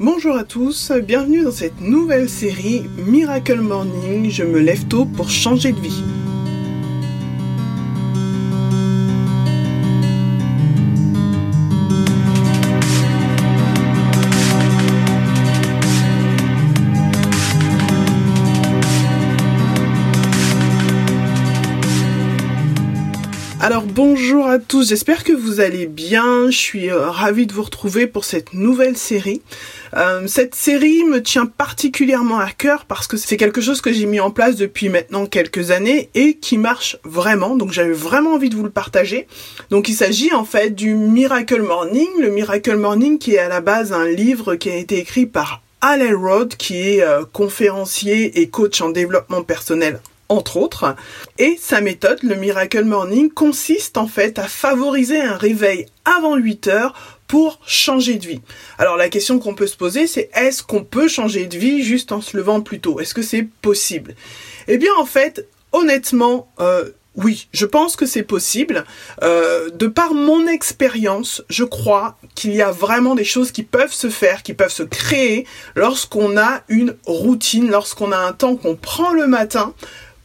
Bonjour à tous, bienvenue dans cette nouvelle série Miracle Morning, je me lève tôt pour changer de vie. Alors bonjour à tous, j'espère que vous allez bien, je suis euh, ravie de vous retrouver pour cette nouvelle série. Euh, cette série me tient particulièrement à cœur parce que c'est quelque chose que j'ai mis en place depuis maintenant quelques années et qui marche vraiment, donc j'avais vraiment envie de vous le partager. Donc il s'agit en fait du Miracle Morning, le Miracle Morning qui est à la base un livre qui a été écrit par Al Elrod qui est euh, conférencier et coach en développement personnel entre autres. Et sa méthode, le Miracle Morning, consiste en fait à favoriser un réveil avant 8 heures pour changer de vie. Alors la question qu'on peut se poser, c'est est-ce qu'on peut changer de vie juste en se levant plus tôt? Est-ce que c'est possible? Eh bien en fait, honnêtement, euh, oui, je pense que c'est possible. Euh, de par mon expérience, je crois qu'il y a vraiment des choses qui peuvent se faire, qui peuvent se créer lorsqu'on a une routine, lorsqu'on a un temps qu'on prend le matin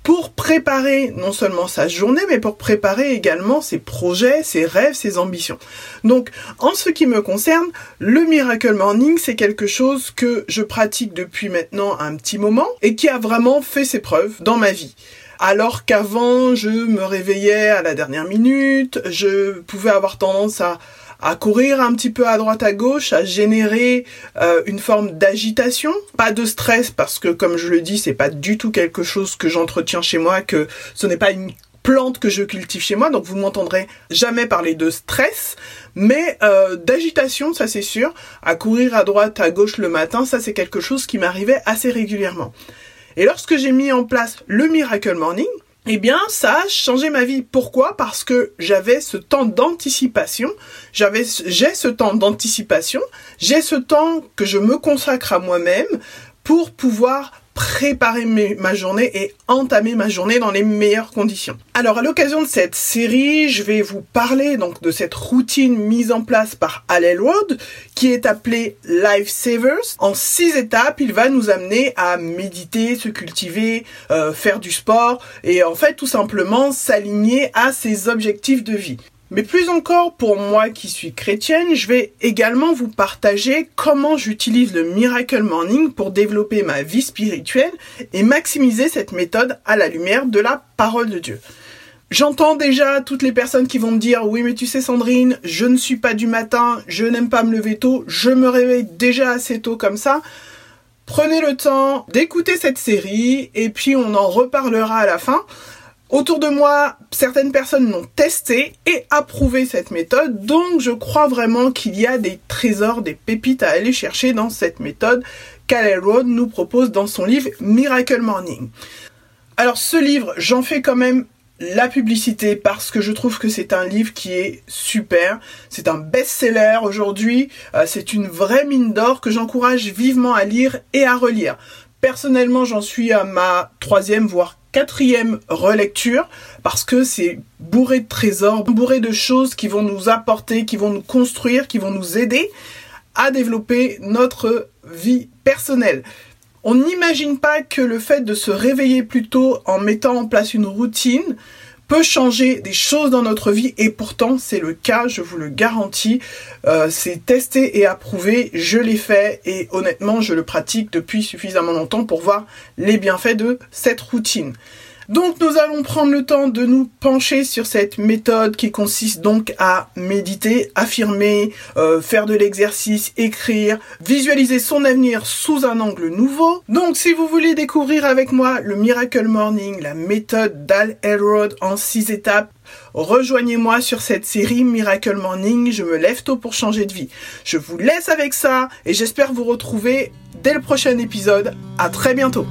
pour préparer non seulement sa journée, mais pour préparer également ses projets, ses rêves, ses ambitions. Donc, en ce qui me concerne, le Miracle Morning, c'est quelque chose que je pratique depuis maintenant un petit moment et qui a vraiment fait ses preuves dans ma vie alors qu'avant je me réveillais à la dernière minute, je pouvais avoir tendance à à courir un petit peu à droite à gauche, à générer euh, une forme d'agitation, pas de stress parce que comme je le dis, c'est pas du tout quelque chose que j'entretiens chez moi, que ce n'est pas une plante que je cultive chez moi, donc vous m'entendrez jamais parler de stress, mais euh, d'agitation, ça c'est sûr. À courir à droite, à gauche le matin, ça c'est quelque chose qui m'arrivait assez régulièrement. Et lorsque j'ai mis en place le Miracle Morning, eh bien, ça a changé ma vie. Pourquoi? Parce que j'avais ce temps d'anticipation, j'avais, j'ai ce temps d'anticipation, j'ai ce temps que je me consacre à moi-même pour pouvoir préparer ma journée et entamer ma journée dans les meilleures conditions. Alors à l'occasion de cette série, je vais vous parler donc de cette routine mise en place par Al Elrod qui est appelée Life Savers. En six étapes, il va nous amener à méditer, se cultiver, euh, faire du sport et en fait tout simplement s'aligner à ses objectifs de vie. Mais plus encore pour moi qui suis chrétienne, je vais également vous partager comment j'utilise le Miracle Morning pour développer ma vie spirituelle et maximiser cette méthode à la lumière de la parole de Dieu. J'entends déjà toutes les personnes qui vont me dire oui mais tu sais Sandrine, je ne suis pas du matin, je n'aime pas me lever tôt, je me réveille déjà assez tôt comme ça. Prenez le temps d'écouter cette série et puis on en reparlera à la fin. Autour de moi, certaines personnes l'ont testé et approuvé cette méthode, donc je crois vraiment qu'il y a des trésors, des pépites à aller chercher dans cette méthode qu'Alel Road nous propose dans son livre Miracle Morning. Alors ce livre, j'en fais quand même la publicité parce que je trouve que c'est un livre qui est super. C'est un best-seller aujourd'hui. Euh, c'est une vraie mine d'or que j'encourage vivement à lire et à relire. Personnellement, j'en suis à ma troisième, voire quatrième relecture parce que c'est bourré de trésors, bourré de choses qui vont nous apporter, qui vont nous construire, qui vont nous aider à développer notre vie personnelle. On n'imagine pas que le fait de se réveiller plus tôt en mettant en place une routine peut changer des choses dans notre vie et pourtant c'est le cas, je vous le garantis. Euh, c'est testé et approuvé, je l'ai fait et honnêtement je le pratique depuis suffisamment longtemps pour voir les bienfaits de cette routine. Donc nous allons prendre le temps de nous pencher sur cette méthode qui consiste donc à méditer, affirmer, euh, faire de l'exercice, écrire, visualiser son avenir sous un angle nouveau. Donc si vous voulez découvrir avec moi le Miracle Morning, la méthode d'Al Elrod en six étapes, Rejoignez-moi sur cette série Miracle Morning, je me lève tôt pour changer de vie. Je vous laisse avec ça et j'espère vous retrouver dès le prochain épisode. À très bientôt.